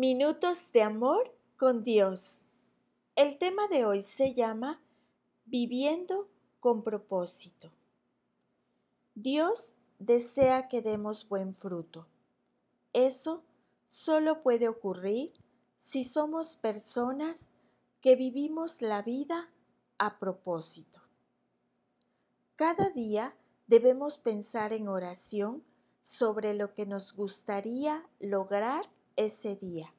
Minutos de amor con Dios. El tema de hoy se llama Viviendo con propósito. Dios desea que demos buen fruto. Eso solo puede ocurrir si somos personas que vivimos la vida a propósito. Cada día debemos pensar en oración sobre lo que nos gustaría lograr ese día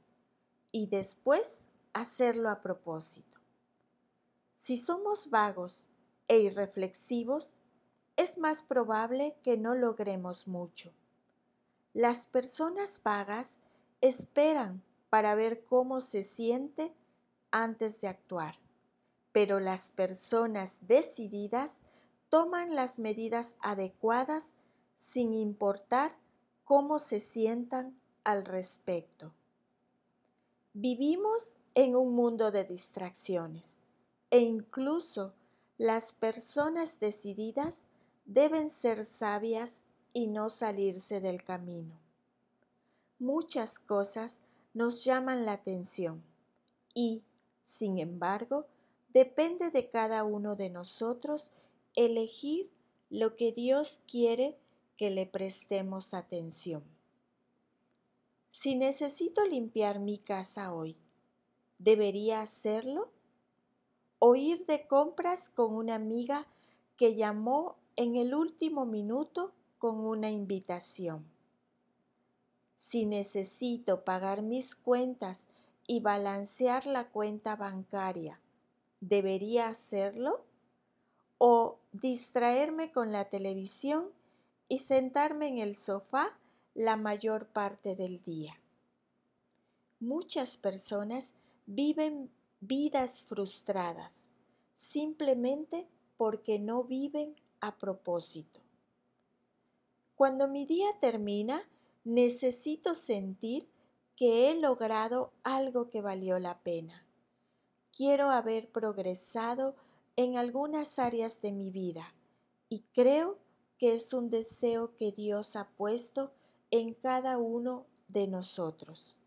y después hacerlo a propósito. Si somos vagos e irreflexivos, es más probable que no logremos mucho. Las personas vagas esperan para ver cómo se siente antes de actuar, pero las personas decididas toman las medidas adecuadas sin importar cómo se sientan al respecto. Vivimos en un mundo de distracciones e incluso las personas decididas deben ser sabias y no salirse del camino. Muchas cosas nos llaman la atención y, sin embargo, depende de cada uno de nosotros elegir lo que Dios quiere que le prestemos atención. Si necesito limpiar mi casa hoy, ¿debería hacerlo? ¿O ir de compras con una amiga que llamó en el último minuto con una invitación? Si necesito pagar mis cuentas y balancear la cuenta bancaria, ¿debería hacerlo? ¿O distraerme con la televisión y sentarme en el sofá la mayor parte del día. Muchas personas viven vidas frustradas simplemente porque no viven a propósito. Cuando mi día termina, necesito sentir que he logrado algo que valió la pena. Quiero haber progresado en algunas áreas de mi vida y creo que es un deseo que Dios ha puesto en cada uno de nosotros.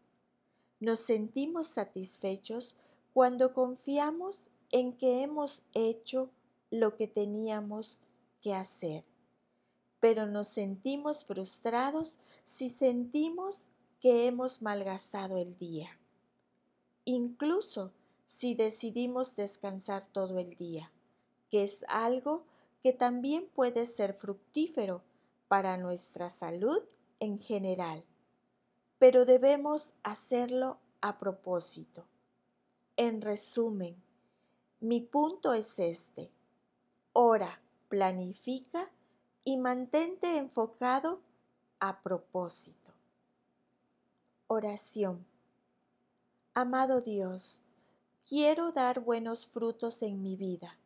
Nos sentimos satisfechos cuando confiamos en que hemos hecho lo que teníamos que hacer, pero nos sentimos frustrados si sentimos que hemos malgastado el día, incluso si decidimos descansar todo el día, que es algo que también puede ser fructífero para nuestra salud en general, pero debemos hacerlo a propósito. En resumen, mi punto es este. Ora, planifica y mantente enfocado a propósito. Oración. Amado Dios, quiero dar buenos frutos en mi vida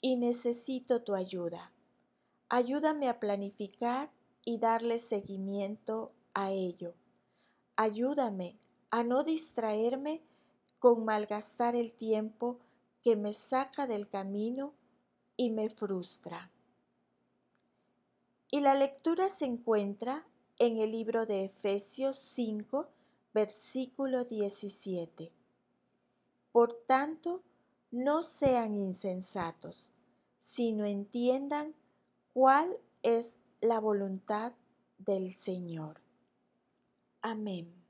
y necesito tu ayuda. Ayúdame a planificar y darle seguimiento a ello. Ayúdame a no distraerme con malgastar el tiempo que me saca del camino y me frustra. Y la lectura se encuentra en el libro de Efesios 5, versículo 17. Por tanto, no sean insensatos, sino entiendan cuál es la voluntad del Señor. Amén.